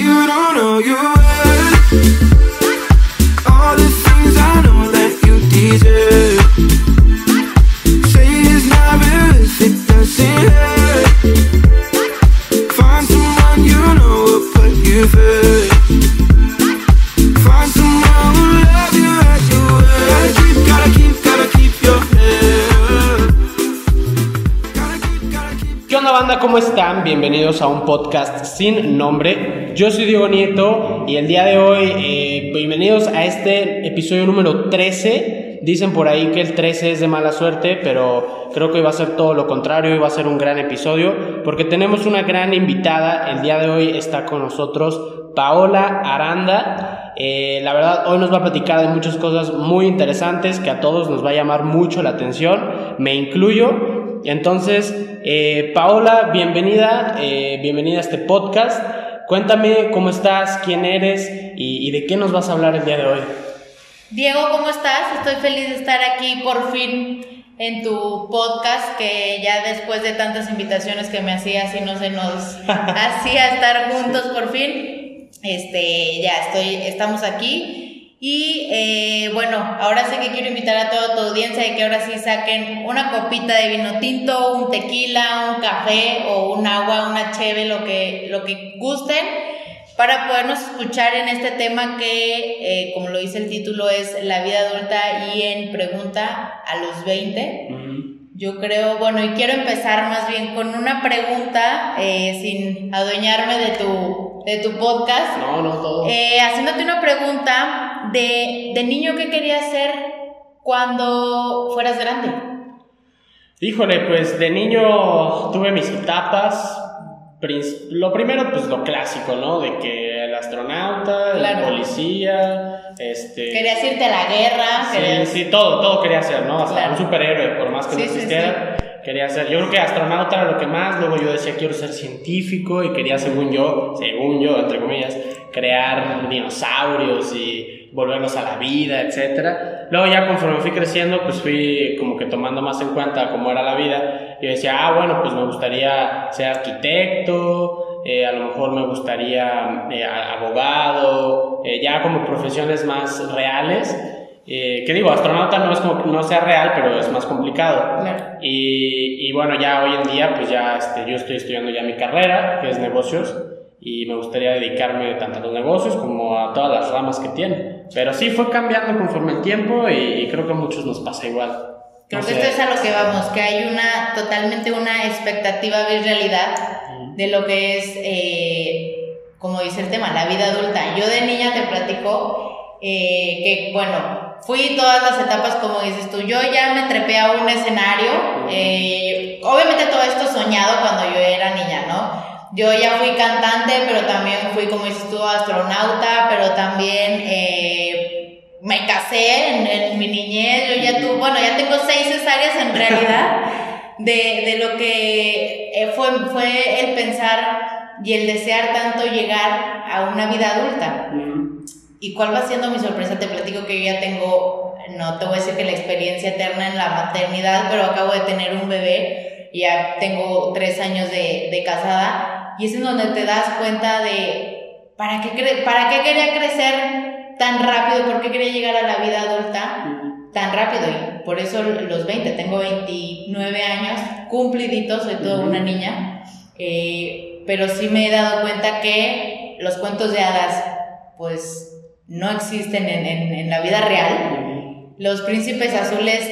You don't know. ¿Qué onda banda? ¿Cómo están? Bienvenidos a un podcast sin nombre. Yo soy Diego Nieto y el día de hoy, eh, bienvenidos a este episodio número 13. Dicen por ahí que el 13 es de mala suerte, pero creo que va a ser todo lo contrario, va a ser un gran episodio porque tenemos una gran invitada. El día de hoy está con nosotros Paola Aranda. Eh, la verdad, hoy nos va a platicar de muchas cosas muy interesantes que a todos nos va a llamar mucho la atención. Me incluyo. Entonces, eh, Paola, bienvenida, bienvenida a este podcast. Cuéntame cómo estás, quién eres y, y de qué nos vas a hablar el día de hoy. Diego, ¿cómo estás? Estoy feliz de estar aquí por fin en tu podcast, que ya después de tantas invitaciones que me hacías y no se nos hacía estar juntos por fin, este, ya estoy, estamos aquí. Y eh, bueno, ahora sí que quiero invitar a toda tu audiencia de que ahora sí saquen una copita de vino tinto, un tequila, un café o un agua, una cheve, lo que, lo que gusten para podernos escuchar en este tema que, eh, como lo dice el título, es la vida adulta y en pregunta a los 20. Yo creo, bueno, y quiero empezar más bien con una pregunta, eh, sin adueñarme de tu, de tu podcast, No, no, todo. Eh, haciéndote una pregunta de, de niño, ¿qué querías ser cuando fueras grande? Híjole, pues de niño tuve mis etapas. Lo primero, pues lo clásico, ¿no? De que el astronauta, Claro. el policía, este... ¿Querías irte a la guerra? Sí, ¿Querías- sí, todo, todo quería ser, ¿no? Hasta Claro. un superhéroe, por más que Sí, no sí, existiera, quería ser. Yo creo que astronauta era lo que más, luego yo decía quiero ser científico y quería, según yo, según yo, entre comillas, crear dinosaurios y volverlos a la vida, etcétera. Luego ya conforme fui creciendo, pues fui como que tomando más en cuenta cómo era la vida. Yo decía, ah, bueno, pues me gustaría ser arquitecto, eh, a lo mejor me gustaría eh, abogado, eh, ya como profesiones más reales. Eh, que digo, astronauta no es como que no sea real, pero es más complicado. Claro. Y, y bueno, ya hoy en día, pues ya este, yo estoy estudiando ya mi carrera, que es negocios, y me gustaría dedicarme tanto a los negocios como a todas las ramas que tiene. Pero sí fue cambiando conforme el tiempo y, y creo que a muchos nos pasa igual. Creo No que sé. esto es a lo que vamos, que hay una totalmente una expectativa de realidad de lo que es, eh, como dice el tema, la vida adulta. Yo de niña te platico eh, que, bueno, fui todas las etapas, como dices tú, yo ya me trepé a un escenario, eh, obviamente todo esto soñado cuando yo era niña, ¿no? Yo ya fui cantante, pero también fui, como dices tú, astronauta, pero también... eh, me casé en, en mi niñez, yo ya tuve, bueno, ya tengo seis cesáreas en realidad, de, de lo que eh, fue, fue el pensar y el desear tanto llegar a una vida adulta. ¿Y cuál va siendo mi sorpresa? Te platico que yo ya tengo, no te voy a decir que la experiencia eterna en la maternidad, pero acabo de tener un bebé, ya tengo tres años de, de casada, y es en donde te das cuenta de para qué, cre- para qué quería crecer tan rápido, por qué quería llegar a la vida adulta tan rápido. Y por eso los 20, tengo 29 años, cumpliditos, soy toda una niña, eh, pero sí me he dado cuenta que los cuentos de hadas, pues no existen en, en- en la vida real. Los príncipes azules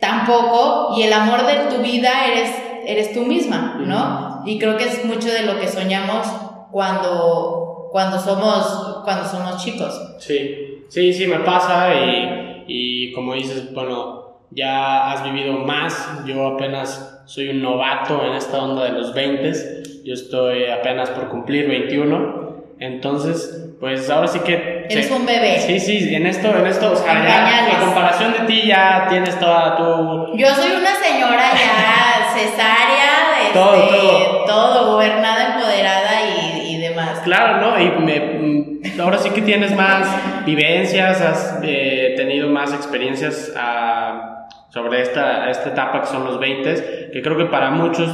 tampoco, y el amor de tu vida eres, eres tú misma, ¿no? Y creo que es mucho de lo que soñamos cuando, cuando, somos, cuando somos chicos. Sí, sí, sí, me pasa y, y como dices, bueno, ya has vivido más, yo apenas soy un novato en esta onda de los 20, yo estoy apenas por cumplir 21, entonces, pues ahora sí que... Eres sí. un bebé. Sí, sí, en esto, en esto, o sea, ya, a comparación de ti ya tienes toda tu... Yo soy una señora ya cesárea, este, Todo, todo. todo, gobernada, empoderada y, y demás. Claro, ¿no? Y me, mm, ahora sí que tienes más vivencias, has eh, tenido más experiencias ah, sobre esta, esta etapa que son los 20, que creo que para muchos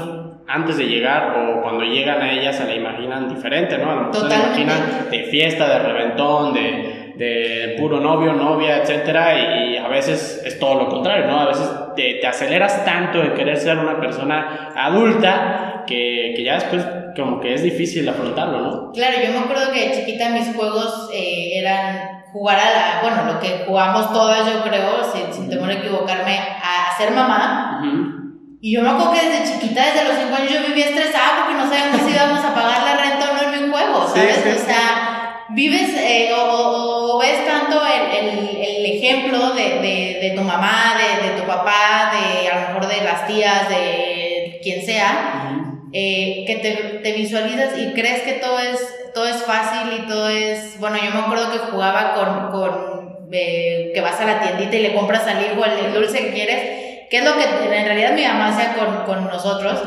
antes de llegar o cuando llegan a ella se la imaginan diferente, ¿no? A lo mejor se la imaginan de fiesta, de reventón, de, de puro novio, novia, etcétera, y, a veces es todo lo contrario, ¿no? A veces te, te aceleras tanto en querer ser una persona adulta que, que ya después como que es difícil afrontarlo, ¿no? Claro, yo me acuerdo que de chiquita mis juegos eh, eran jugar a la, bueno, lo que jugamos todas yo creo, sin, sin temor a equivocarme, a ser mamá. Y yo me acuerdo que desde chiquita, desde los 5 años, yo vivía estresada porque no sabíamos si íbamos a pagar la renta o no en mi juego, Sí, ¿sabes? sí, o sí. sea, vives eh, o, o- ves tanto el, el- el ejemplo de, de- de tu mamá, de, de tu papá, de a lo mejor de las tías, de quien sea, eh, que te, te visualizas y crees que todo es, todo es fácil y todo es... Bueno, yo me acuerdo que jugaba con... con eh, que vas a la tiendita y le compras al hijo el, el dulce que quieres, que es lo que en realidad mi mamá hacía con, con nosotros.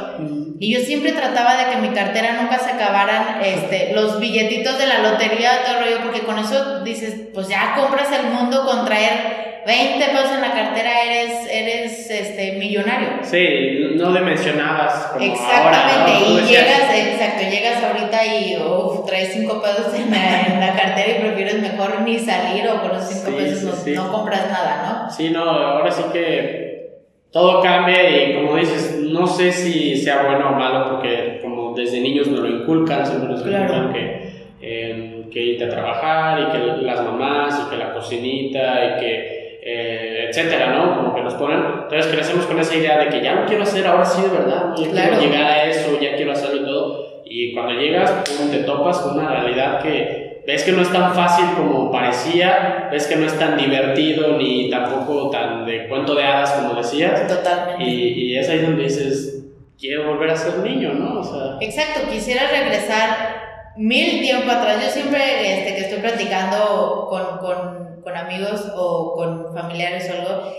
Y yo siempre trataba de que mi cartera nunca se acabaran este, los billetitos de la lotería, todo el rollo, porque con eso dices, pues ya compras el mundo con traer 20 pesos en la cartera, eres, eres este, millonario. Sí, no dimensionabas como Exactamente, ahora, ¿no? Y llegas, exacto, llegas ahorita y uf, traes 5 pesos en la, en la cartera y prefieres mejor ni salir o con los 5 Sí, pesos sí, no, sí. no compras nada, Sí, no, ahora sí que todo cambia y como dices, no sé si sea bueno o malo porque como desde niños nos lo inculcan, siempre nos Claro. inculcan que, eh, que irte a trabajar y que las mamás y que la cocinita y que eh, etcétera, ¿no? Como que nos ponen, entonces crecemos con esa idea de que ya lo quiero hacer ahora sí de verdad, ya Claro. quiero llegar a eso, ya quiero hacerlo y todo y cuando llegas pum, te topas con una realidad que ves que no es tan fácil como parecía, ves que no es tan divertido ni tampoco tan de cuento de hadas como decías. Totalmente. y, y es ahí donde dices, quiero volver a ser niño, ¿no? O sea, Exacto, quisiera regresar mil tiempo atrás. Yo siempre este, que estoy platicando con, con, con amigos o con familiares o algo,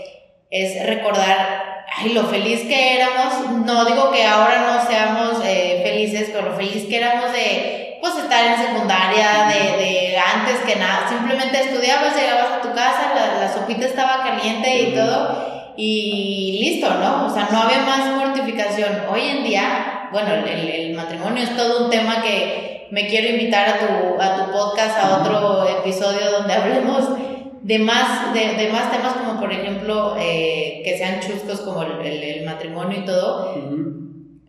es recordar ay, lo feliz que éramos. No digo que ahora no seamos eh, felices, pero lo feliz que éramos de pues, estar en secundaria, de, de antes que nada. Simplemente estudiabas, llegabas a tu casa, la, la sopita estaba caliente y todo. Y listo, ¿no? O sea, no había más mortificación. Hoy en día, bueno, el, el- matrimonio es todo un tema que me quiero invitar a tu, a tu podcast, a otro episodio donde hablemos de más, de, de más temas como por ejemplo eh, que sean chuscos como el, el- el matrimonio y todo.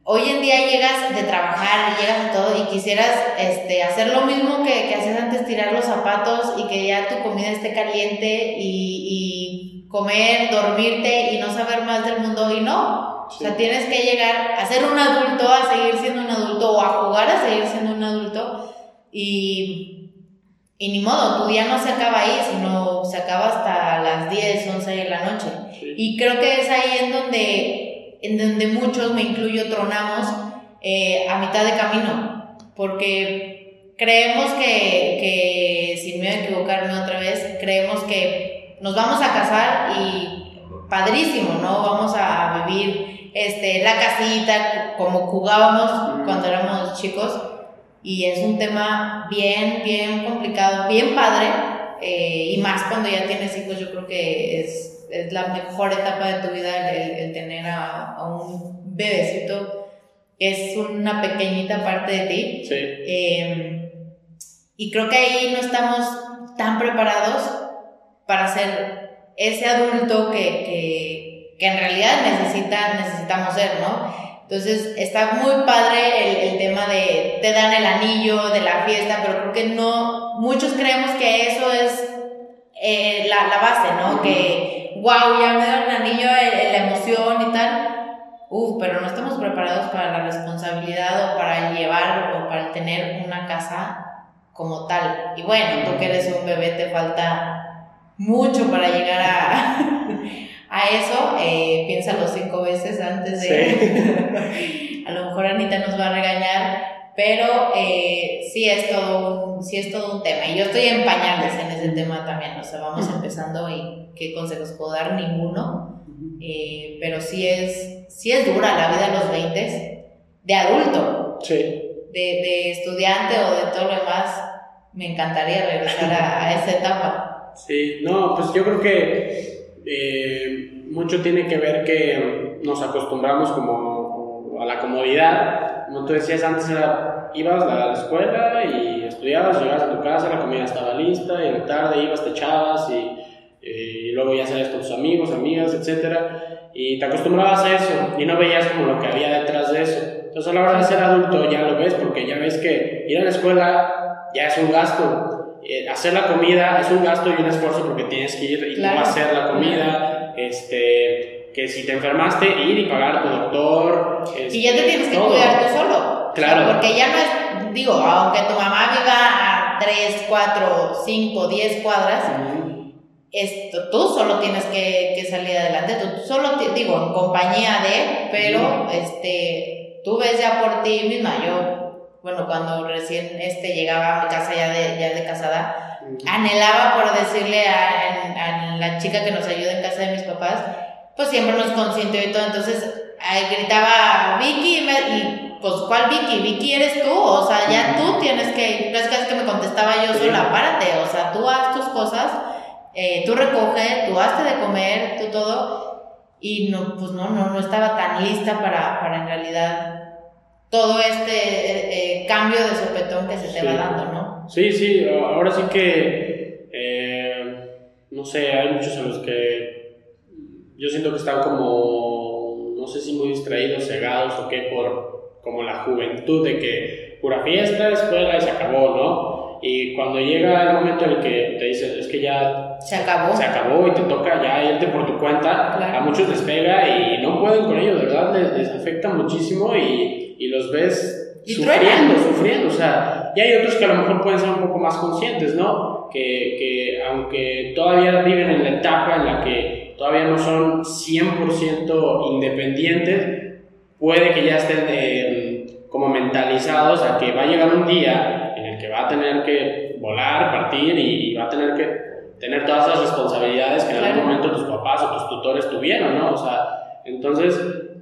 Hoy en día llegas de trabajar, llegas a todo y quisieras este, hacer lo mismo que, que hacías antes, tirar los zapatos y que ya tu comida esté caliente y, y comer, dormirte y no saber más del mundo y no. O sea, tienes que llegar a ser un adulto, a seguir siendo un adulto o a jugar a seguir siendo un adulto y, y ni modo, tu día no se acaba ahí, sino se acaba hasta las 10, 11 de la noche. Y creo que es ahí en donde, en donde muchos, me incluyo, tronamos eh, a mitad de camino, porque creemos que, que, sin miedo a equivocarme otra vez, creemos que nos vamos a casar y padrísimo, ¿no? Vamos a vivir este, la casita como jugábamos cuando éramos chicos y es un tema bien, bien complicado, bien padre eh, y más cuando ya tienes hijos, yo creo que es, es la mejor etapa de tu vida el, el- el tener a, a un bebecito, es una pequeñita parte de ti. Sí. Eh, y creo que ahí no estamos tan preparados para ser ese adulto que, que, que en realidad necesita, necesitamos ser, ¿no? Entonces está muy padre el, el tema de te dan el anillo de la fiesta, pero creo que no, muchos creemos que eso es eh, la, la base, ¿no? Que, wow, ya me dan el anillo, la emoción y tal. Uf, pero no estamos preparados para la responsabilidad o para llevar o para tener una casa como tal. Y bueno, tú que eres un bebé te falta mucho para llegar a, a eso. Eh, piénsalo cinco veces antes de... a lo mejor Anita nos va a regañar, pero eh, sí, es todo un, sí es todo un tema. Y yo estoy en pañales en ese tema también. O sea, vamos empezando y qué consejos puedo dar, ninguno. Eh, pero sí es, sí es dura la vida a los 20 de adulto, Sí. de, de estudiante o de todo lo demás. Me encantaría regresar a, a esa etapa. Sí, no, pues yo creo que eh, mucho tiene que ver que nos acostumbramos como, a la comodidad. Como tú decías antes, era, ibas a la escuela y estudiabas, llegabas a tu casa, la comida estaba lista, y en la tarde ibas, te echabas y, y luego ya salías con tus amigos, amigas, etcétera, y te acostumbrabas a eso y no veías como lo que había detrás de eso. Entonces a la hora de ser adulto ya lo ves porque ya ves que ir a la escuela ya es un gasto, eh, hacer la comida es un gasto y un esfuerzo porque tienes que ir y Claro. hacer la comida, este, que si te enfermaste, ir y pagar a tu doctor. Y ya te este, tienes que todo. cuidar tú solo. Claro. Porque ya no es, digo, aunque tu mamá viva a 3, 4, 5, 10 cuadras, Ujú. esto, tú solo tienes que, que salir adelante, tú solo, te, digo, en compañía de, pero este, tú ves ya por ti misma, yo, bueno, cuando recién este, llegaba a mi casa ya de, ya de casada, anhelaba por decirle a, a la chica que nos ayuda en casa de mis papás, pues siempre nos consintió y todo, entonces gritaba Vicky y, me- y, pues ¿cuál Vicky? Vicky eres tú, o sea, ya tú tienes que, casi casi que me contestaba yo sola, párate, o sea, tú haz tus cosas, eh, tú recoge, tú hazte de comer, tú todo, y no, pues no, no, no estaba tan lista para, para en realidad todo este eh, eh, cambio de sopetón que se te Sí. va dando, ¿no? Sí, sí, ahora sí que, eh, no sé, hay muchos en los que yo siento que están como, no sé si muy distraídos, cegados o qué, por como la juventud de que pura fiesta, escuela y se acabó, ¿no? Y cuando llega el momento en el que te dicen, es que ya Se acabó. se acabó y te toca ya irte por tu cuenta, Claro. a muchos les pega y no pueden con ello, de verdad, les, les afecta muchísimo y, y los ves Y sufriendo, truenan. sufriendo, o sea, y hay otros que a lo mejor pueden ser un poco más conscientes, ¿no? Que, que aunque todavía viven en la etapa en la que todavía no son 100% independientes, puede que ya estén eh, como mentalizados a que va a llegar un día en el que va a tener que volar, partir y, y va a tener que tener todas esas responsabilidades que en algún momento tus papás o tus tutores tuvieron, ¿no? O sea, entonces,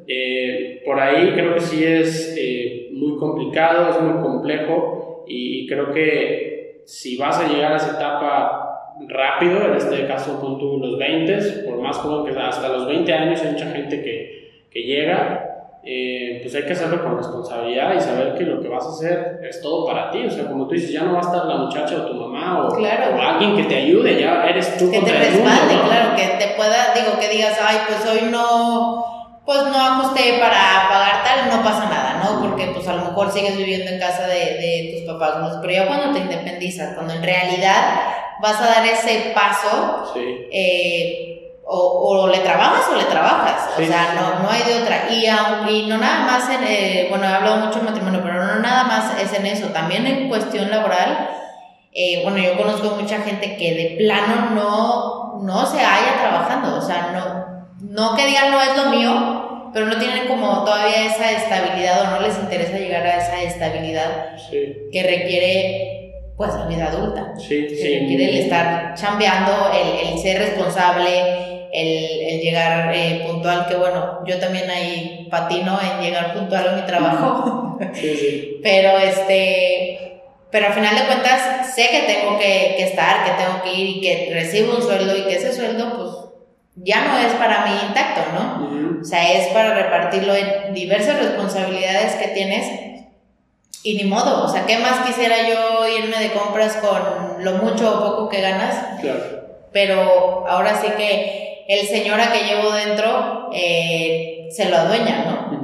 eh, por ahí creo que sí es eh, muy complicado, es muy complejo y creo que si vas a llegar a esa etapa rápido, en este caso tú los 20, por más joven que sea, hasta los 20 años hay mucha gente que, que llega, eh, pues hay que hacerlo con responsabilidad y saber que lo que vas a hacer es todo para ti, o sea, como tú dices, ya no va a estar la muchacha o tu mamá o, Claro. o alguien que te ayude, ya eres tú que te contra el mundo, respalde, ¿no? claro, que te pueda, digo, que digas, ay, pues hoy no, pues no ajusté para pagar tal, no pasa nada, ¿no? Porque pues a lo mejor sigues viviendo en casa de, de tus papás, pero ya cuando te independizas, cuando en realidad vas a dar ese paso, Sí, eh, o, o le trabajas o le trabajas, Sí, o sea, no, no hay de otra. Y, aun- y no nada más en, eh, bueno, he hablado mucho de matrimonio, pero no nada más es en eso, también en cuestión laboral. eh, bueno, yo conozco mucha gente que de plano no, no se halla trabajando, o sea, no, no que digan no es lo mío, pero no tienen como todavía esa estabilidad o no les interesa llegar a esa estabilidad sí, que requiere pues la vida adulta sí, que sí. requiere el estar chambeando, el, el ser responsable, el, el llegar eh, puntual, que bueno, yo también ahí patino en llegar puntual a mi trabajo, Sí, sí. pero este, pero al final de cuentas sé que tengo que, que estar, que tengo que ir y que recibo un sueldo y que ese sueldo pues ya no es para mí intacto, ¿no? Ujú. O sea, es para repartirlo en diversas responsabilidades que tienes y ni modo, o sea, ¿qué más quisiera yo irme de compras con lo mucho o poco que ganas? Claro. Pero ahora sí que el señora que llevo dentro eh, se lo adueña, ¿no?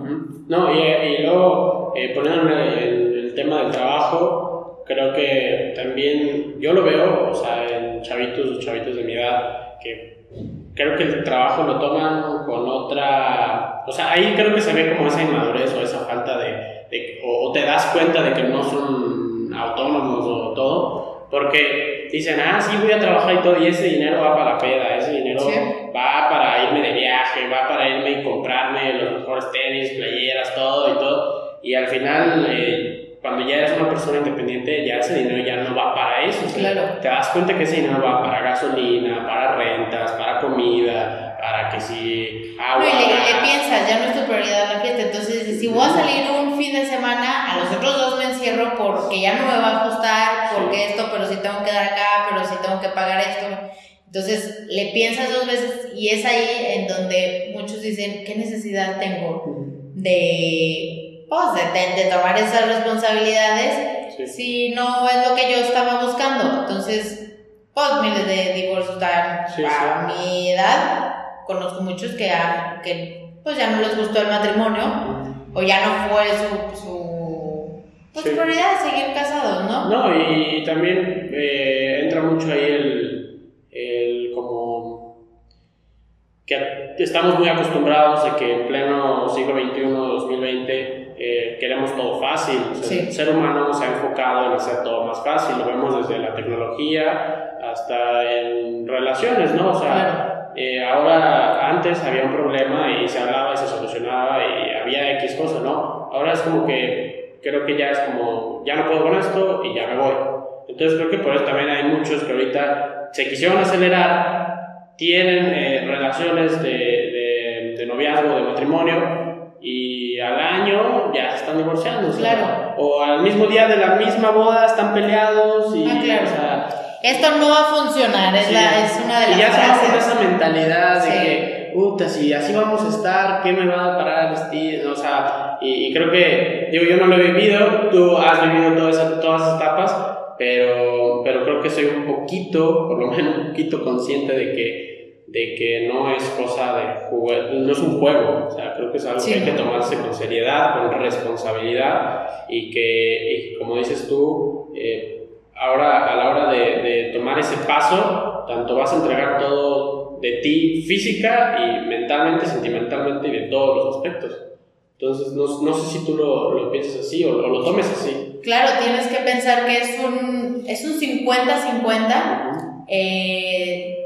No, y, y luego, eh, el, el tema del trabajo, creo que también yo lo veo, o sea, en chavitos o chavitos de mi edad, que creo que el trabajo lo toman con otra. O sea, ahí creo que se ve como esa inmadurez o esa falta de. De- o, te das cuenta de que no son autónomos o todo, porque dicen, ah, sí, voy a trabajar y todo, y ese dinero va para la peda, ese dinero Sí. va para irme de viaje, va para irme y comprarme los mejores tenis, playeras, todo y todo. Y al final, eh, cuando ya eres una persona independiente, ya ese dinero ya no va para eso. Claro. Te das cuenta que ese dinero va para gasolina, para rentas, para comida, para que si No, agua. y le, le piensas, ya no es tu prioridad la fiesta. Entonces, si voy a salir un fin de semana, a los otros dos me encierro porque ya no me va a ajustar, porque esto, pero si tengo que dar acá, pero si tengo que pagar esto. Entonces, le piensas dos veces y es ahí en donde muchos dicen, ¿qué necesidad tengo de, pues, de, tomar esas responsabilidades Sí. si no es lo que yo estaba buscando. Entonces, pues miles de divorcios tan Sí, a mi edad. Conozco muchos que, que pues ya no les gustó el matrimonio o ya no fue su, su pues, prioridad seguir casados, ¿no? No, y también eh, entra mucho ahí el, el como que estamos muy acostumbrados a que en pleno siglo XXI, 2020, eh, queremos todo fácil. O sea, Sí. El ser humano se ha enfocado en hacer todo más fácil, lo vemos desde la tecnología hasta en relaciones, ¿no? O sea, Claro. eh, ahora, antes había un problema y se hablaba y se solucionaba y había X cosa, ¿no? Ahora es como que creo que ya es como, ya no puedo con esto y ya me voy. Entonces creo que por eso también hay muchos que ahorita se quisieron acelerar, tienen eh, relaciones de, de, de noviazgo, de matrimonio y al año ya se están divorciando. Claro. O al mismo día de la misma boda están peleados y... Ah, claro. o sea, Esto no va a funcionar, es, Sí. la, es una de las y ya se va frases. esa mentalidad de Sí. que, puta, si así vamos a estar, ¿qué me va a parar el destino? O sea, y, y creo que, digo, yo no lo he vivido, tú has vivido todas esas, todas esas etapas, pero, pero creo que soy un poquito, por lo menos un poquito consciente de que, de que no es cosa de jugar, no es un juego, o sea, creo que es algo Sí. que hay que tomarse con seriedad, con responsabilidad y que, y como dices tú, eh, ahora a la hora de, de tomar ese paso, tanto vas a entregar todo de ti física y mentalmente, sentimentalmente y de todos los aspectos. Entonces, no, no sé si tú lo, lo piensas así o, o lo tomes así. Claro, tienes que pensar que es un es un 50-50 eh,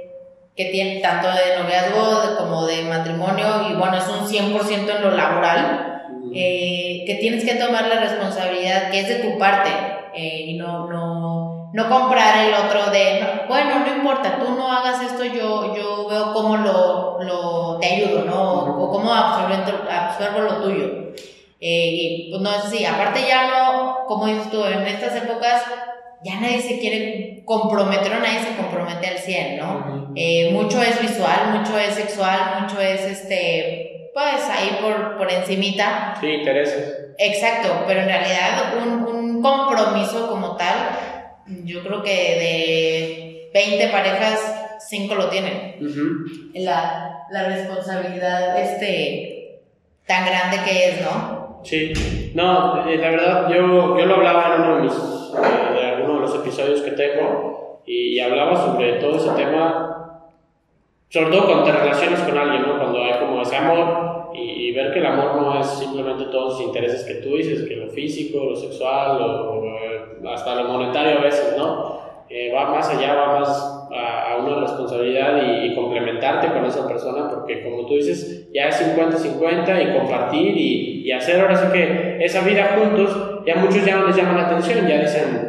que tiene tanto de noviazgo como de matrimonio y bueno, es un 100% en lo laboral, eh, que tienes que tomar la responsabilidad que es de tu parte eh, y no, no, no comprar el otro de, no, bueno, no importa, tú no hagas esto, yo, yo veo cómo lo, lo te ayudo, ¿no? O cómo absorbo, absorbo lo tuyo. Eh, y pues no es así, aparte ya no, como dices tú, en estas épocas ya nadie se quiere comprometer o nadie se compromete al 100, ¿no? Eh, mucho es visual, mucho es sexual, mucho es este, pues ahí por, por encimita. Sí, intereses. Exacto, pero en realidad un, un compromiso como tal, yo creo que de 20 parejas, 5 lo tienen. La, la responsabilidad este, tan grande que es, ¿no? Sí, no, eh, la verdad, yo, yo lo hablaba en uno de, mis, de alguno de los episodios que tengo y, y hablaba sobre todo ese tema, sobre todo cuando te relacionas con alguien, ¿no? Cuando hay como ese amor y, y ver que el amor no es simplemente todos los intereses que tú dices, que lo físico, lo sexual eh, hasta lo monetario a veces, ¿no? Eh, va más allá, va más a, a una responsabilidad y, y complementarte con esa persona, porque como tú dices, ya es 50-50 y compartir y, y hacer ahora sí que esa vida juntos, ya muchos ya no les llaman la atención, ya dicen,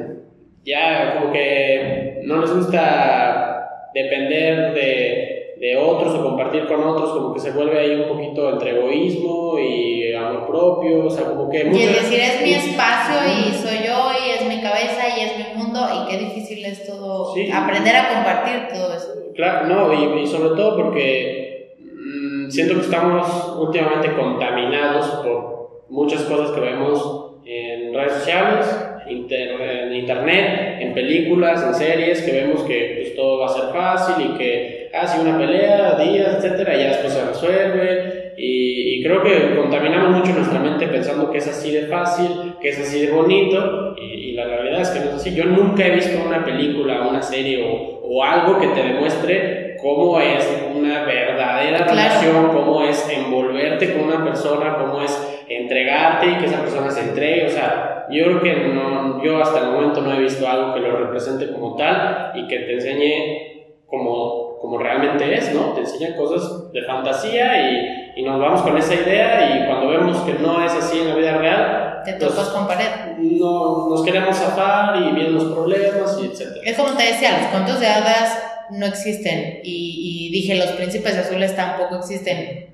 ya como que no les gusta depender de, de otros o compartir con otros, como que se vuelve ahí un poquito entre egoísmo y amor propio, o sea, como que Y mucho- es decir, es mi espacio y soy yo y es mi cabeza y es mi mundo y qué difícil es todo, Sí. aprender a compartir todo eso. Claro, no, y, y sobre todo porque mm, siento que estamos últimamente contaminados por muchas cosas que vemos en redes sociales, inter- en internet, en películas, en series, que vemos que pues, todo va a ser fácil y que hace una pelea, días, etcétera, y ya después se resuelve. Y, y creo que contaminamos mucho nuestra mente pensando que es así de fácil, que es así de bonito, y, y la realidad es que no es así. Yo nunca he visto una película, una serie o, o algo que te demuestre cómo es una verdadera Claro. relación, cómo es envolverte con una persona, cómo es entregarte y que esa persona se entregue. O sea, yo creo que no, yo hasta el momento no he visto algo que lo represente como tal y que te enseñe como, como realmente es, ¿no? Te enseña cosas de fantasía y, y nos vamos con esa idea y cuando vemos que no es así en la vida real, Te pues, topas con pared. no, nos queremos zafar y vienen los problemas y etcétera. Es como te decía, los cuentos de hadas no existen y, y dije, los príncipes azules tampoco existen.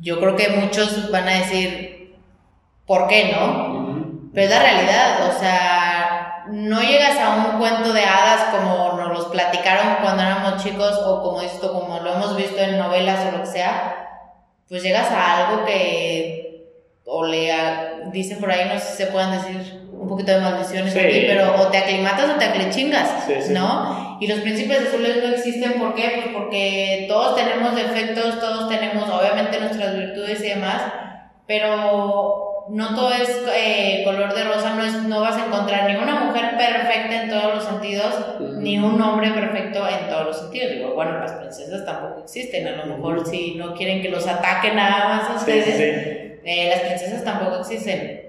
Yo creo que muchos van a decir, ¿por qué no? Pero es la realidad, o sea, no llegas a un cuento de hadas como nos los platicaron cuando éramos chicos o como esto, como lo hemos visto en novelas o lo que sea, pues llegas a algo que o lea, dice por ahí, no sé si se puedan decir un poquito de maldiciones Sí. aquí, pero o te aclimatas o te aclichingas, Sí, sí. ¿no? Y los príncipes azules no existen, ¿por qué? Pues porque todos tenemos defectos, todos tenemos obviamente nuestras virtudes y demás, pero no todo es eh, color de rosa, no, es, no vas a encontrar ni una mujer perfecta en todos los sentidos, ni un hombre perfecto en todos los sentidos. Digo, bueno, las princesas tampoco existen, a lo mejor si no quieren que los ataquen nada más a sí, ustedes, sí. eh, las princesas tampoco existen.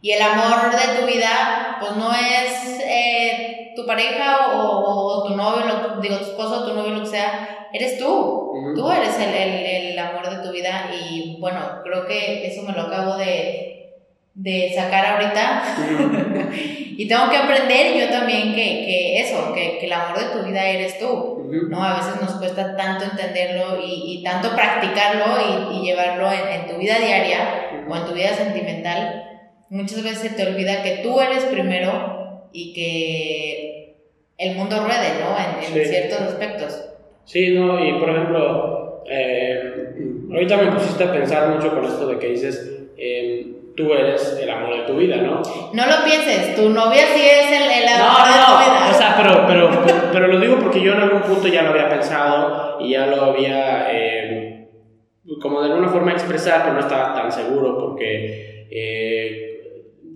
Y el amor de tu vida, pues no es eh, tu pareja o, o tu novio, lo- digo, tu esposo, tu novio, lo que sea, eres tú. Tú eres el, el, el amor de tu vida y bueno, creo que eso me lo acabo de, de sacar ahorita y tengo que aprender yo también que, que eso, que, que el amor de tu vida eres tú. ¿no? A veces nos cuesta tanto entenderlo y, y tanto practicarlo y, y llevarlo en, en tu vida diaria o en tu vida sentimental. Muchas veces se te olvida que tú eres primero y que el mundo ruede, ¿no? En, en Sí. ciertos aspectos. Sí, no, y por ejemplo, eh, ahorita me pusiste a pensar mucho con esto de que dices, eh, tú eres el amor de tu vida, ¿no? No lo pienses, tu novia sí es el, el No, amor de tu vida. no, o sea, pero, pero, pero, pero lo digo porque yo en algún punto ya lo había pensado y ya lo había, eh, como de alguna forma expresar, pero no estaba tan seguro porque eh,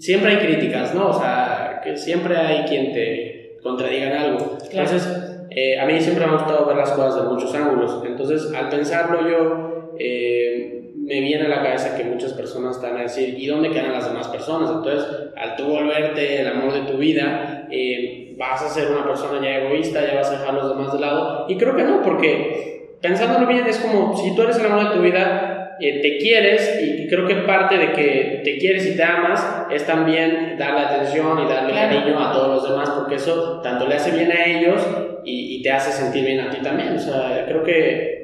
siempre hay críticas, ¿no? O sea, que siempre hay quien te contradiga en algo. Claro. Entonces, eh, a mí siempre me ha gustado ver las cosas de muchos ángulos. Entonces, al pensarlo yo, eh, me viene a la cabeza que muchas personas están a decir, ¿y dónde quedan las demás personas? Entonces, al tú volverte el amor de tu vida, eh, vas a ser una persona ya egoísta, ya vas a dejar a los demás de lado. Y creo que no, porque pensándolo bien, es como si tú eres el amor de tu vida, eh, te quieres y creo que parte de que te quieres y te amas es también darle atención y darle Claro. cariño a todos los demás, porque eso tanto le hace bien a ellos y, y te hace sentir bien a ti también. O sea, creo que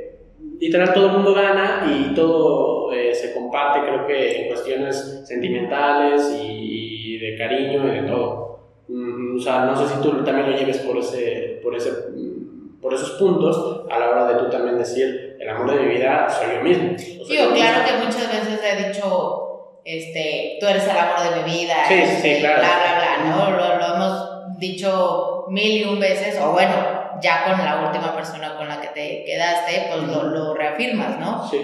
literal todo el mundo gana y todo eh, se comparte, creo que en cuestiones sentimentales y, y de cariño y de todo. Mm, o sea, no sé si tú también lo lleves por, ese, por, ese, mm, por esos puntos a la hora de tú también decir, el amor de mi vida soy yo mismo. O sea, Digo, yo claro que muchas veces he dicho, este, tú eres el amor de mi vida, Sí, sí, sí, claro. bla, bla, bla, ¿no? Lo, lo hemos dicho mil y un veces, o bueno, ya con la última persona con la que te quedaste, pues lo, lo reafirmas, ¿no? Sí.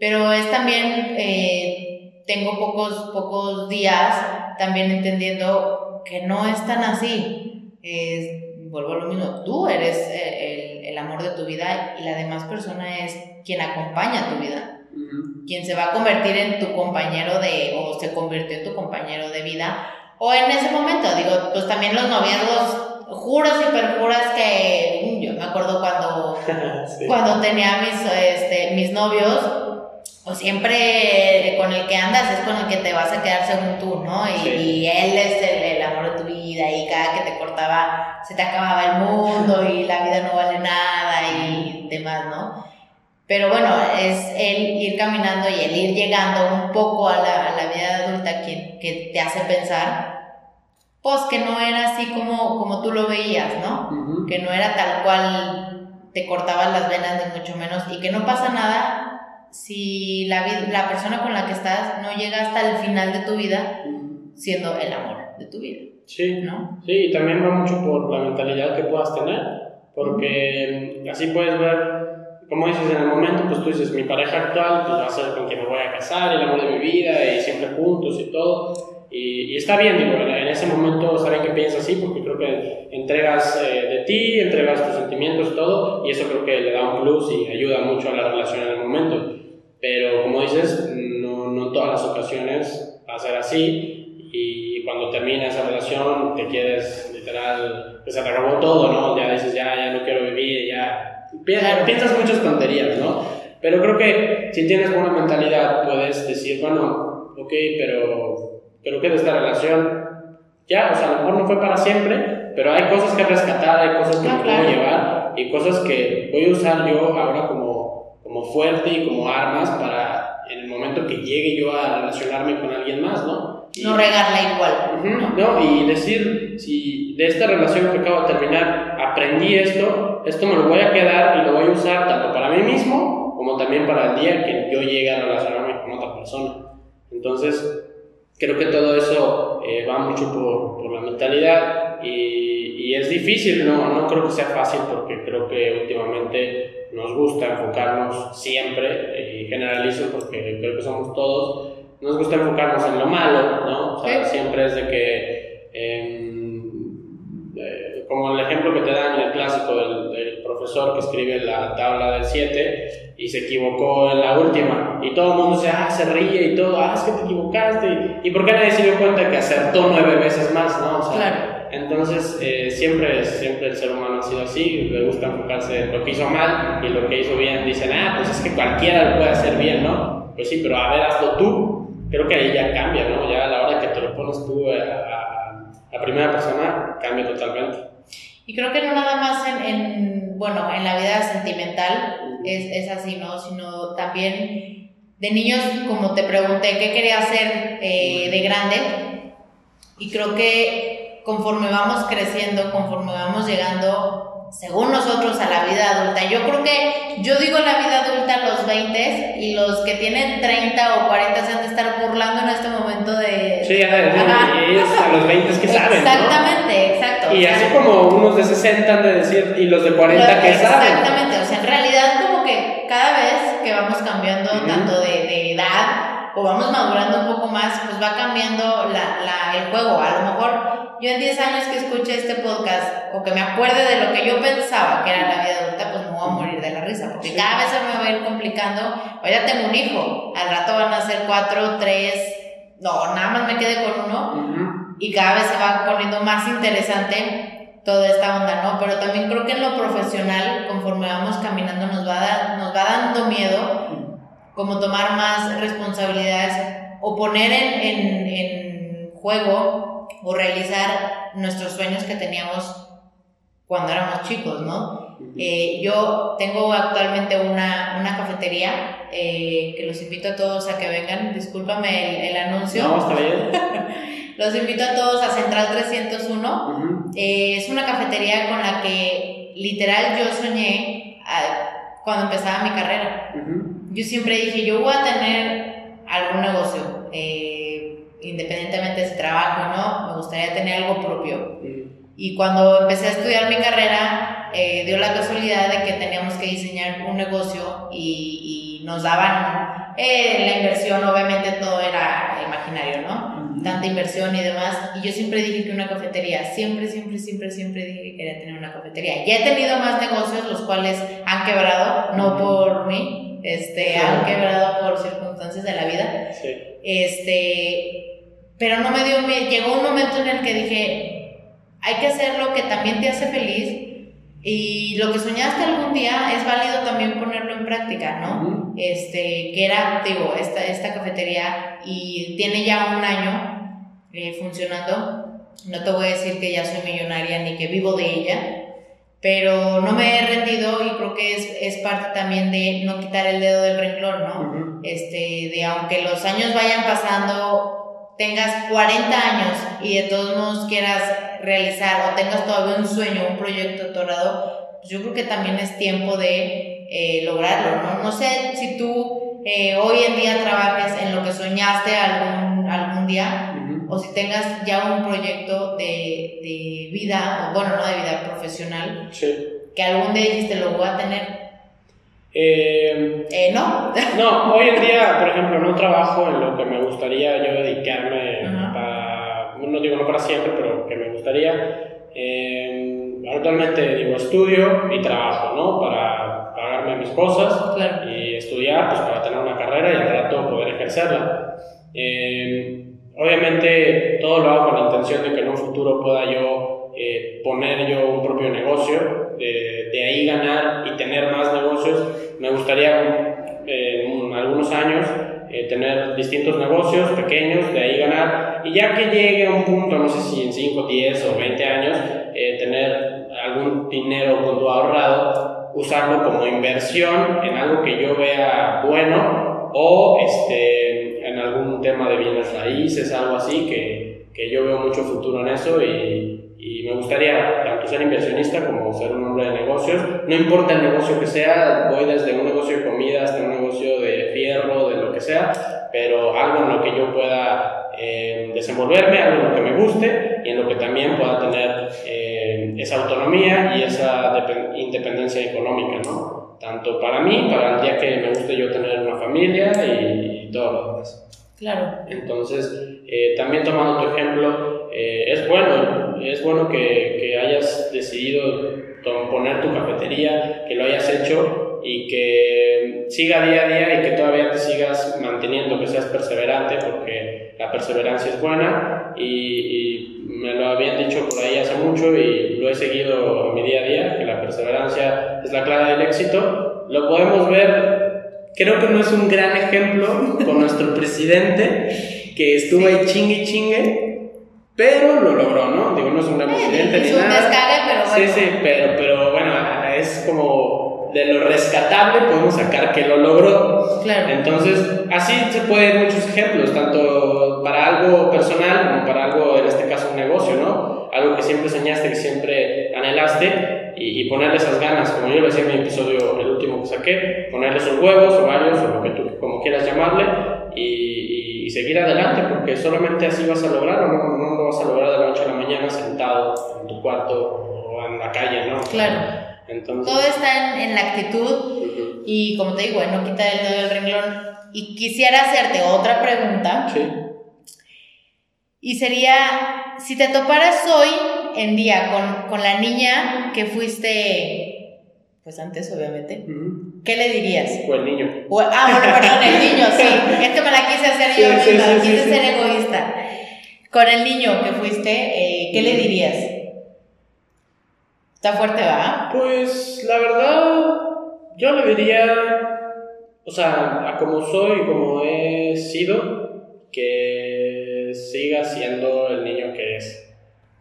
Pero es también, eh, tengo pocos, pocos días también entendiendo que no es tan así. Vuelvo a lo mismo, tú eres eh, el, el amor de tu vida y la demás persona es quien acompaña tu vida Ujú. quien se va a convertir en tu compañero de, o se convirtió en tu compañero de vida, o en ese momento, digo, pues también los noviazgos, juras y perjuras que, mm, yo me acuerdo cuando, Sí. cuando tenía mis, este, mis novios, pues siempre con el que andas es con el que te vas a quedar según tú, ¿no? Y, Sí. y él es el amor de tu vida y cada que te cortaba se te acababa el mundo y la vida no vale nada y demás, ¿no? Pero bueno, es el ir caminando y el ir llegando un poco a la, a la vida adulta que, que te hace pensar, pues que no era así como, como tú lo veías, ¿no? Ujú. Que no era tal cual te cortaban las venas, ni mucho menos, y que no pasa nada si la, la persona con la que estás no llega hasta el final de tu vida siendo el amor de tu vida, Sí. ¿no? Sí, y también va mucho por la mentalidad que puedas tener, porque así puedes ver, como dices, en el momento, pues tú dices, mi pareja actual pues va a ser con quien me voy a casar, el amor de mi vida, y siempre juntos y todo, y, y está bien, digo, en ese momento está bien que pienses así, porque creo que entregas eh, de ti, entregas tus sentimientos, todo, y eso creo que le da un plus y ayuda mucho a la relación en el momento, pero como dices, no, no todas las ocasiones va a ser así, y cuando termina esa relación te quieres literal, pues se te acabó todo, ¿no? Ya dices, ya, ya no quiero vivir, ya piensas muchas tonterías, ¿no? Pero creo que si tienes buena mentalidad puedes decir, bueno, ok, pero, pero ¿qué de esta relación? Ya, o sea, a lo mejor no fue para siempre, pero hay cosas que rescatar, hay cosas que Ah, claro. puedo llevar y cosas que voy a usar yo ahora como, como fuerte y como armas para en el momento que llegue yo a relacionarme con alguien más, ¿no? No regarla igual. Y decir, si de esta relación que acabo de terminar aprendí esto, esto me lo voy a quedar y lo voy a usar tanto para mí mismo como también para el día que yo llegue a relacionarme con otra persona. Entonces, creo que todo eso eh, va mucho por, por la mentalidad y, y, es difícil, no, no creo que sea fácil porque creo que últimamente nos gusta enfocarnos siempre, y generalizo porque creo que somos todos, nos gusta enfocarnos en lo malo, ¿no? O sea, siempre es de que, em, eh, como el ejemplo que te dan el clásico del, del profesor que escribe la tabla del 7 y se equivocó en la última y todo el mundo se, ah, se ríe y todo, ah, es que te equivocaste y, y ¿por qué nadie se dio cuenta que acertó nueve veces más, ¿no? O sea, Claro. entonces, eh, siempre, siempre el ser humano ha sido así, le gusta enfocarse en lo que hizo mal y lo que hizo bien. Dicen, ah, pues es que cualquiera lo puede hacer bien, ¿no? Pues sí, pero a ver, hazlo tú. Creo que ahí ya cambia, ¿no? Ya a la hora que te lo pones tú a, a, a primera persona, cambia totalmente. Y creo que no nada más en, en, bueno, en la vida sentimental es, es así, ¿no? Sino también de niños, como te pregunté, ¿qué quería hacer eh, de grande? Y creo que conforme vamos creciendo, conforme vamos llegando, según nosotros, a la vida adulta, yo creo que yo digo la vida adulta a los 20 y los que tienen 30 o 40 se han de estar burlando en este momento de... Sí, a los 20 que saben, ¿no? Exactamente, exacto. Y así como unos de 60 han de decir, y los de 40 lo- que saben. Exactamente, o sea, en realidad como que cada vez que vamos cambiando tanto de, de edad o vamos madurando un poco más, pues va cambiando la, la- el juego. A lo mejor yo en 10 años que escuche este podcast o que me acuerde de lo que yo pensaba que era la vida adulta, pues me voy a morir de la risa, porque Sí. cada vez se me va a ir complicando. Hoy ya tengo un hijo, al rato van a ser cuatro, tres, no, nada más me quedé con uno Ujú. y cada vez se va poniendo más interesante toda esta onda, ¿no? Pero también creo que en lo profesional, conforme vamos caminando, nos va, a dar- nos va dando miedo como tomar más responsabilidades o poner en, en, en juego o realizar nuestros sueños que teníamos cuando éramos chicos, ¿no? Eh, yo tengo actualmente una, una cafetería eh, que los invito a todos a que vengan. Discúlpame el, el anuncio. No, está bien. Los invito a todos a Central 301. Ujú. Eh, es una cafetería con la que literal yo soñé ah, cuando empezaba mi carrera. Ujú. Yo siempre dije, yo voy a tener algún negocio, eh, independientemente de si trabajo o no, me gustaría tener algo propio. Y cuando empecé a estudiar mi carrera, eh, dio la casualidad de que teníamos que diseñar un negocio y, y nos daban eh, la inversión, obviamente todo era imaginario, ¿no? Tanta inversión y demás. Y yo siempre dije que una cafetería, siempre, siempre, siempre, siempre dije que quería tener una cafetería. Ya he tenido más negocios, los cuales han quebrado, no por mí, este, han quebrado por circunstancias de la vida. Sí. Este, pero no me dio miedo. Llegó un momento en el que dije, hay que hacer lo que también te hace feliz y lo que soñaste algún día es válido también ponerlo en práctica, ¿no? Ujú. Este, que era, digo, esta, esta cafetería y tiene ya un año eh, funcionando. No te voy a decir que ya soy millonaria ni que vivo de ella, pero no me he rendido y creo que es, es parte también de no quitar el dedo del renglón, ¿no? Este, de aunque los años vayan pasando, tengas 40 años y de todos modos quieras realizar o tengas todavía un sueño, un proyecto pues yo creo que también es tiempo de eh, lograrlo, ¿no? No sé si tú eh, hoy en día trabajes en lo que soñaste algún, algún día. O si tengas ya un proyecto de, de vida, o bueno, no de vida profesional, Sí. que algún día dijiste lo voy a tener. Eh, Eh, no, No, hoy en día, por ejemplo, no trabajo en lo que me gustaría yo dedicarme Ajá. para, no digo no para siempre, pero que me gustaría. Eh, actualmente digo estudio y trabajo, ¿no? Para pagarme mis cosas Claro. y estudiar, pues para tener una carrera y al rato poder ejercerla. Eh, obviamente todo lo hago con la intención de que en un futuro pueda yo eh, poner yo un propio negocio, de, de ahí ganar y tener más negocios. Me gustaría eh, en algunos años eh, tener distintos negocios pequeños, de ahí ganar y ya que llegue a un punto, no sé si en 5, 10 o 20 años, tener algún dinero punto ahorrado, usarlo como inversión en algo que yo vea bueno o este, algún tema de bienes raíces, algo así, que, que yo veo mucho futuro en eso y, y me gustaría tanto ser inversionista como ser un hombre de negocios. No importa el negocio que sea, voy desde un negocio de comida hasta un negocio de fierro, de lo que sea, pero algo en lo que yo pueda eh, desenvolverme, algo en lo que me guste y en lo que también pueda tener eh, esa autonomía y esa depen- independencia económica, ¿no? Tanto para mí, para el día que me guste yo tener una familia y, y todo lo demás. Claro. Entonces, eh, también tomando tu ejemplo, eh, es bueno, es bueno que, que hayas decidido poner tu cafetería, que lo hayas hecho y que siga día a día y que todavía te sigas manteniendo, que seas perseverante, porque la perseverancia es buena y, y me lo habían dicho por ahí hace mucho y lo he seguido en mi día a día, que la perseverancia es la clave del éxito. Lo podemos ver creo que no es un gran ejemplo con nuestro presidente que estuvo ahí chingue y chingue, pero lo logró, ¿no? Digo, no es un gran presidente ni Hizo un nada. descague, pero Sí, bueno. sí, pero, pero bueno, es como de lo rescatable podemos sacar que lo logró. Claro. Entonces, así se pueden muchos ejemplos, tanto para algo personal como para algo, en este caso, un negocio, ¿no? Algo que siempre soñaste, que siempre anhelaste y, y ponerle esas ganas, como yo lo decía en mi episodio, el último que saqué, ponerle esos huevos o varios o lo que tú como quieras llamarle y, y seguir adelante porque solamente así vas a lograrlo, no, no lo vas a lograr de la noche a la mañana sentado en tu cuarto o en la calle, ¿no? Claro. Entonces, Todo está en, en la actitud ujú, y como te digo, no quitar el dedo del renglón. Y quisiera hacerte otra pregunta sí. y sería, si te toparas hoy en día con, con la niña que fuiste, pues antes obviamente, ujú. ¿qué le dirías? O el niño. O- ah, bueno, perdón, el niño, sí. Es que me la quise hacer yo Sí, misma, sí, sí, quise ser egoísta. Con el niño que fuiste, eh, ¿qué le dirías? Está fuerte, ¿va? Pues la verdad, yo le diría, o sea, a como soy y como he sido, que siga siendo el niño que es.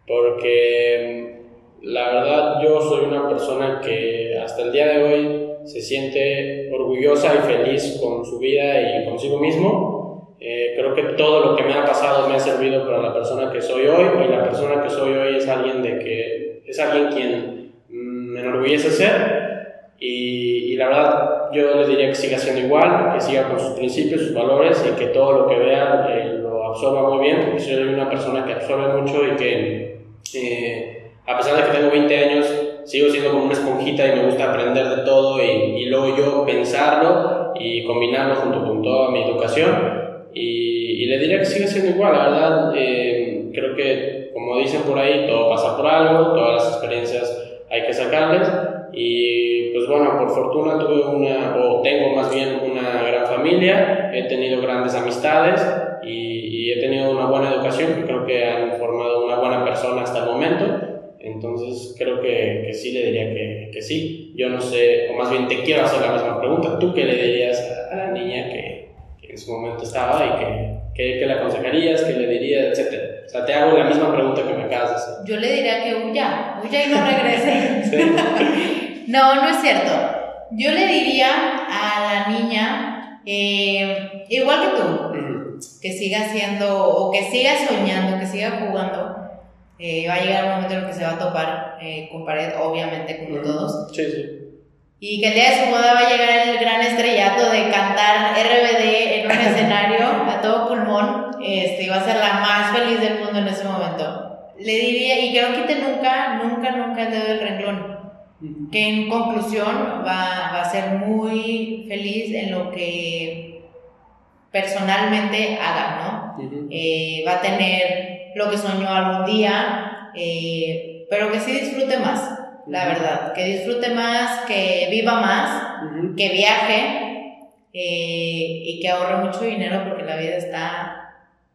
Porque la verdad yo soy una persona que hasta el día de hoy se siente orgullosa y feliz con su vida y consigo mismo. Eh, creo que todo lo que me ha pasado me ha servido para la persona que soy hoy y la persona que soy hoy es alguien de que es alguien quien me enorgullece ser y, y la verdad yo le diría que siga siendo igual, que siga con sus principios, sus valores y que todo lo que vea eh, lo absorba muy bien porque soy una persona que absorbe mucho y que eh, a pesar de que tengo 20 años sigo siendo como una esponjita y me gusta aprender de todo y, y luego yo pensarlo y combinarlo junto con toda mi educación. Y, y le diría que sigue siendo igual, la verdad, eh, creo que como dicen por ahí, todo pasa por algo, todas las experiencias hay que sacarles y pues bueno, por fortuna tuve una, o tengo más bien una gran familia, he tenido grandes amistades y, y he tenido una buena educación que creo que han formado una buena persona hasta el momento. Entonces creo que, que sí le diría que, que sí. Yo no sé, o más bien te quiero hacer la misma pregunta. ¿Tú qué le dirías a, la niña que, que en su momento estaba y que, que le aconsejarías, que le dirías, etcétera? O sea, te hago la misma pregunta que me acabas de hacer. Yo le diría que huya, huya y no regrese. Sí. No, no es cierto. Yo le diría a la niña, eh, igual que tú, que siga siendo, o que siga soñando, que siga jugando. eh, va a llegar un momento en el que se va a topar eh, con pared, obviamente, como todos. Sí, sí. Y que el día de su boda va a llegar el gran estrellato de cantar RBD en un escenario a todo pulmón. Este, y va a ser la más feliz del mundo en ese momento. Le diría, y que no quite nunca, nunca, nunca el dedo del renglón. Que en conclusión va, va a ser muy feliz en lo que personalmente haga, ¿no? Eh, va a tener lo que soñó algún día, eh, pero que sí disfrute más, la verdad, que disfrute más, que viva más, que viaje eh, y que ahorre mucho dinero porque la vida está...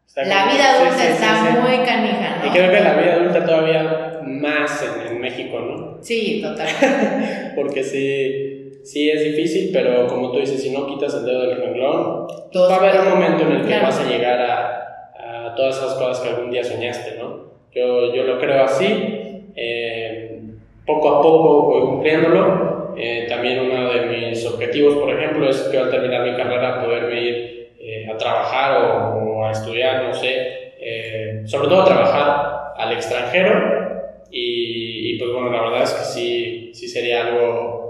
Está La vida sí, adulta sí, está sí. muy canija, ¿no? Y creo que la vida adulta todavía más en, en México, ¿no? Sí, total. Porque sí, sí es difícil, pero como tú dices, si no quitas el dedo del renglón, Todos va a haber un momento en el que Claro. vas a llegar a, a todas esas cosas que algún día soñaste, ¿no? Yo, yo lo creo así, eh, poco a poco voy cumpliéndolo. Eh, también uno de mis objetivos, por ejemplo, es que al terminar mi carrera poderme ir eh, a trabajar o, a estudiar, no sé, eh, sobre todo a trabajar al extranjero y, y, pues bueno, la verdad es que sí, sí sería algo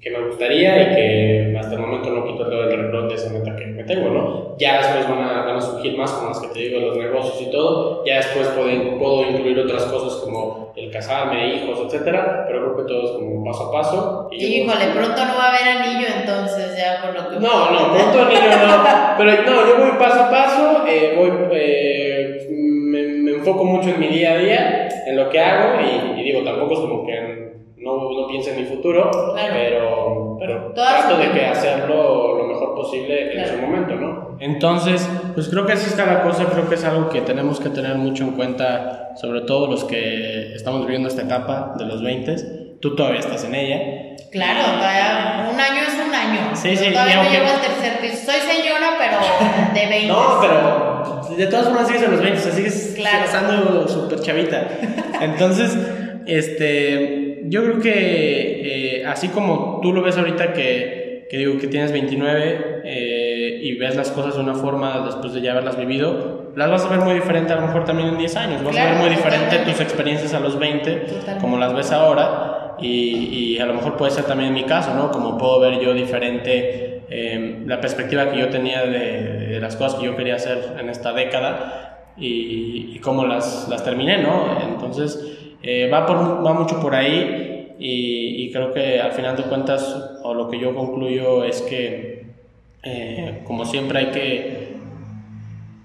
que me gustaría y que hasta el momento no quito todo el reloj de esa meta tengo, ¿no? Ya después van a, van a surgir más, como las que te digo, los negocios y todo. Ya después puedo, puedo incluir otras cosas como el casarme, hijos, etcétera, pero creo que todo es como paso a paso. Y Híjole, pronto no va a haber anillo entonces ya por lo que... no, no, pronto niño no. Pero no, yo voy paso a paso, eh, voy, eh, me, me enfoco mucho en mi día a día, en lo que hago y, y digo, tampoco es como que no, no piense en mi futuro, Claro. pero, pero Todas trato de que hacerlo posible en Claro. su momento, ¿no? Entonces, pues creo que así está la cosa, creo que es algo que tenemos que tener mucho en cuenta, sobre todo los que estamos viviendo esta etapa de los 20, tú todavía estás en ella. Claro, todavía un año es un año. Sí, Yo sí, Todavía y no aunque- llego al tercer piso. Soy señora, pero de 20. No, pero de todas formas sigues en los 20, o sea, sigues Claro. pasando súper chavita. Entonces, este, yo creo que eh, así como tú lo ves ahorita que, que digo que tienes 29 eh, y ves las cosas de una forma después de ya haberlas vivido, las vas a ver muy diferente a lo mejor también en 10 años. Vas a Claro, ver muy diferente totalmente. tus experiencias a los 20 Totalmente. como las ves ahora y, y a lo mejor puede ser también mi caso, ¿no? Como puedo ver yo diferente eh, la perspectiva que yo tenía de, de las cosas que yo quería hacer en esta década y, y cómo las, las terminé, ¿no? Entonces, eh, va, por, va mucho por ahí y, y creo que al final de cuentas, o lo que yo concluyo es que, eh, como siempre, hay que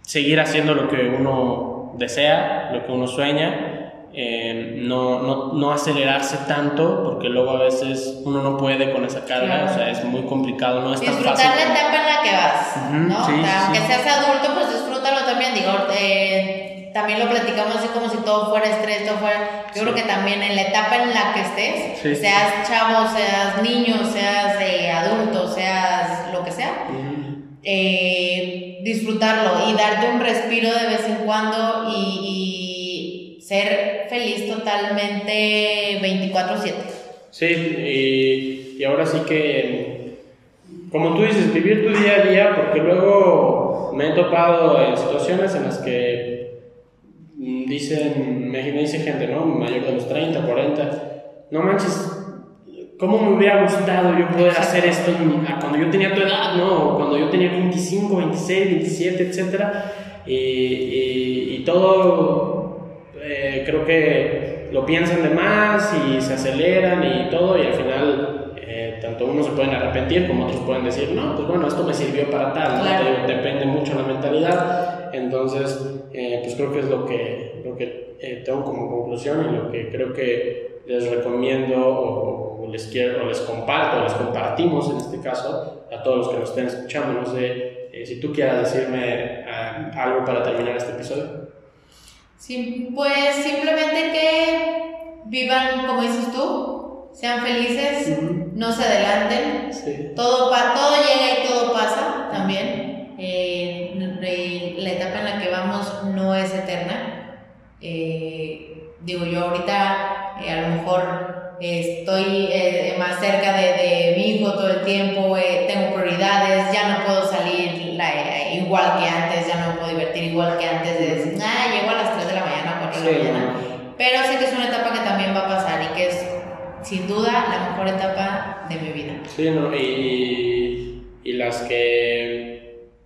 seguir haciendo lo que uno desea, lo que uno sueña, eh, no, no, no acelerarse tanto, porque luego a veces uno no puede con esa carga, Claro. o sea, es muy complicado, no es tan Disfrutar fácil. la etapa en la que vas, Ujú, ¿no? sí, O sea, sí, aunque seas adulto, pues disfrútalo también. Digo, eh, también lo platicamos así como si todo fuera estrés, todo fuera. Yo Sí. creo que también en la etapa en la que estés, Sí. seas chavo, seas niño, seas eh, adulto, seas lo que sea, eh, disfrutarlo y darte un respiro de vez en cuando y, y ser feliz totalmente 24/7. Sí, y, y ahora sí que, como tú dices, vivir tu día a día, porque luego me he topado en situaciones en las que dicen, me, me dice gente, ¿no? Mayor de los 30, 40, no manches, ¿cómo me hubiera gustado yo poder hacer esto en cuando yo tenía tu edad, ¿no? Cuando yo tenía 25, 26, 27, etcétera, y, y, y todo eh, creo que lo piensan de más y se aceleran y todo y al final eh, tanto unos se pueden arrepentir como otros pueden decir no pues bueno esto me sirvió para tal. Claro. Depende mucho la mentalidad entonces eh, pues creo que es lo que eh, tengo como conclusión y lo que creo que les recomiendo o, o les quiero o les comparto o les compartimos en este caso a todos los que nos estén escuchando no sé eh, si tú quieras decirme ah, algo para terminar este episodio Sí, pues simplemente que vivan como dices tú, sean felices, Ujú. no se adelanten, sí todo, todo llega y todo pasa también. Eh, eh, la etapa en la que vamos no es eterna. Eh, digo, yo ahorita eh, a lo mejor eh, estoy eh, más cerca de, de mi hijo todo el tiempo, tengo prioridades, ya no puedo salir la- igual que antes, ya no me puedo divertir igual que antes de decir, ah, llego a las 3 de la mañana, 4 de la mañana. Pero sé que es una etapa que también va a pasar y que es sin duda la mejor etapa de mi vida. Sí, no, y, y las que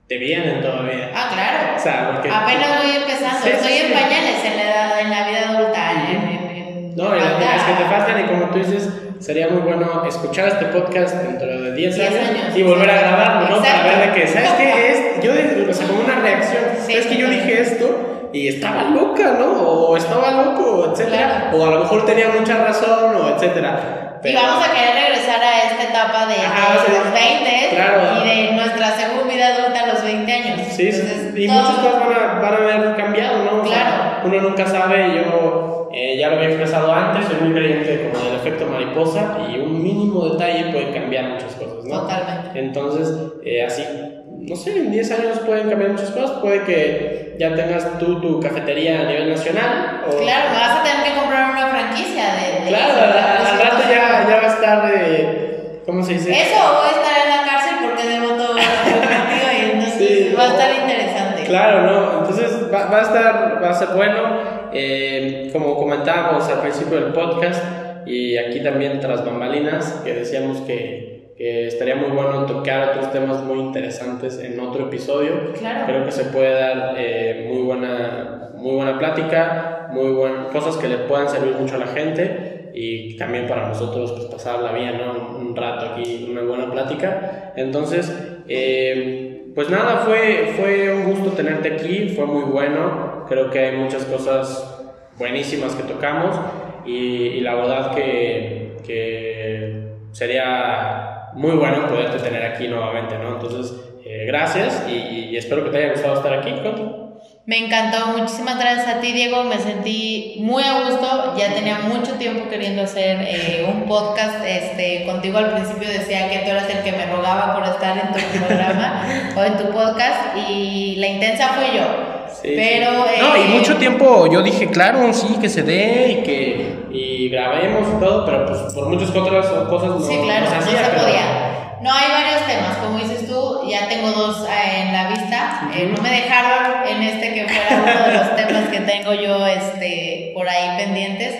te vienen todavía. Ah, claro. O sea, porque... Apenas voy empezando. Sí, sí, Estoy en sí. pañales en la, edad, en la vida adulta. en- en- No, y las, las que te faltan, y como tú dices, sería muy bueno escuchar este podcast dentro de 10 10 años, años, y volver a grabarlo, ¿no? Exacto. Para ver de qué, ¿sabes qué es? Yo, o sea, como una reacción, Sí, ¿sabes que yo dije esto? Y estaba loca, ¿no? O estaba loco, etcétera. Claro. O a lo mejor tenía mucha razón, o etcétera. Y vamos a querer regresar a esta etapa de, Ajá, de sí. los 20 Claro. y de nuestra segunda vida adulta 20 años. Sí, Entonces, y todo- muchas cosas van a, van a haber cambiado, ¿no? O sea, Claro. uno nunca sabe, yo eh, ya lo había expresado antes, soy muy creyente como del efecto mariposa y un mínimo detalle puede cambiar muchas cosas, ¿no? Totalmente. Entonces, eh, así, no sé, en 10 años pueden cambiar muchas cosas, puede que ya tengas tú tu cafetería a nivel nacional. O, Claro, vas a tener que comprar una franquicia de. de Claro, al, rato ya, ya va a estar, eh, ¿cómo se dice? Eso, o estar en la cárcel porque debo todo Sí. va a estar interesante. Claro, ¿no? Entonces va, va a estar, va a ser bueno. Eh, como comentábamos al principio del podcast, y aquí también tras bambalinas, que decíamos que, que estaría muy bueno tocar otros temas muy interesantes en otro episodio. Claro. Creo que se puede dar eh, muy, buena, muy buena plática, muy buenas cosas que le puedan servir mucho a la gente y también para nosotros pues, pasarla bien, ¿no? Un rato aquí, una buena plática. Entonces, eh, pues nada, fue, fue un gusto tenerte aquí, fue muy bueno, creo que hay muchas cosas buenísimas que tocamos y, la verdad que, que sería muy bueno poderte tener aquí nuevamente, ¿no? Entonces, eh, gracias y, espero que te haya gustado estar aquí. Me encantó, muchísimas gracias a ti Diego, me sentí muy a gusto, ya tenía mucho tiempo queriendo hacer eh, un podcast, este, contigo al principio decía que tú eras el que me rogaba por estar en tu programa o en tu podcast y la intensa fui yo, Sí, pero... sí. No, y eh, mucho tiempo yo dije, claro, sí, que se dé y que y grabemos y todo, pero pues por muchas otras cosas no, Sí, claro, no se no pero- podía. No, hay varios temas, como dices tú, ya tengo dos eh, en la vista. Eh, no me dejaron en este que fuera uno de los temas que tengo yo este, por ahí pendientes,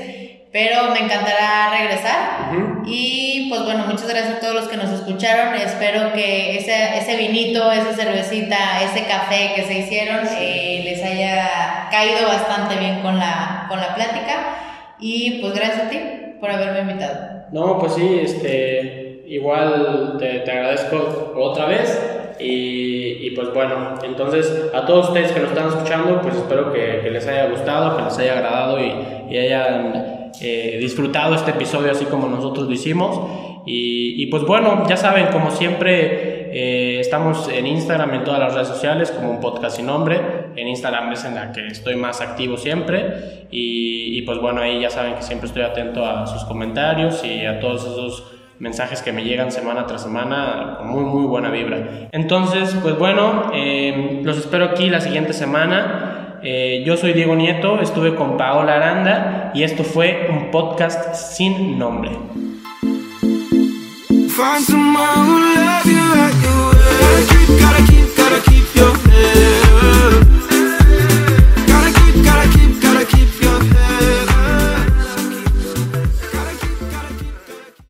pero me encantará regresar. Y pues bueno, muchas gracias a todos los que nos escucharon. Espero que ese, ese vinito, esa cervecita, ese café que se hicieron eh, les haya caído bastante bien con la, con la plática. Y pues gracias a ti por haberme invitado. No, pues sí, este, igual te, te agradezco otra vez y, y, pues bueno, entonces a todos ustedes que nos están escuchando, pues espero que, que les haya gustado, que les haya agradado y, y hayan eh, disfrutado este episodio así como nosotros lo hicimos. Y, y pues bueno, ya saben, como siempre, eh, estamos en Instagram, en todas las redes sociales, como un podcast sin nombre. En Instagram es en la que estoy más activo siempre. Y, y pues bueno, ahí ya saben que siempre estoy atento a sus comentarios y a todos esos mensajes que me llegan semana tras semana con muy muy buena vibra. Entonces, pues bueno, eh, los espero aquí la siguiente semana. Eh, yo soy Diego Nieto, estuve con Paola Aranda y esto fue un podcast sin nombre.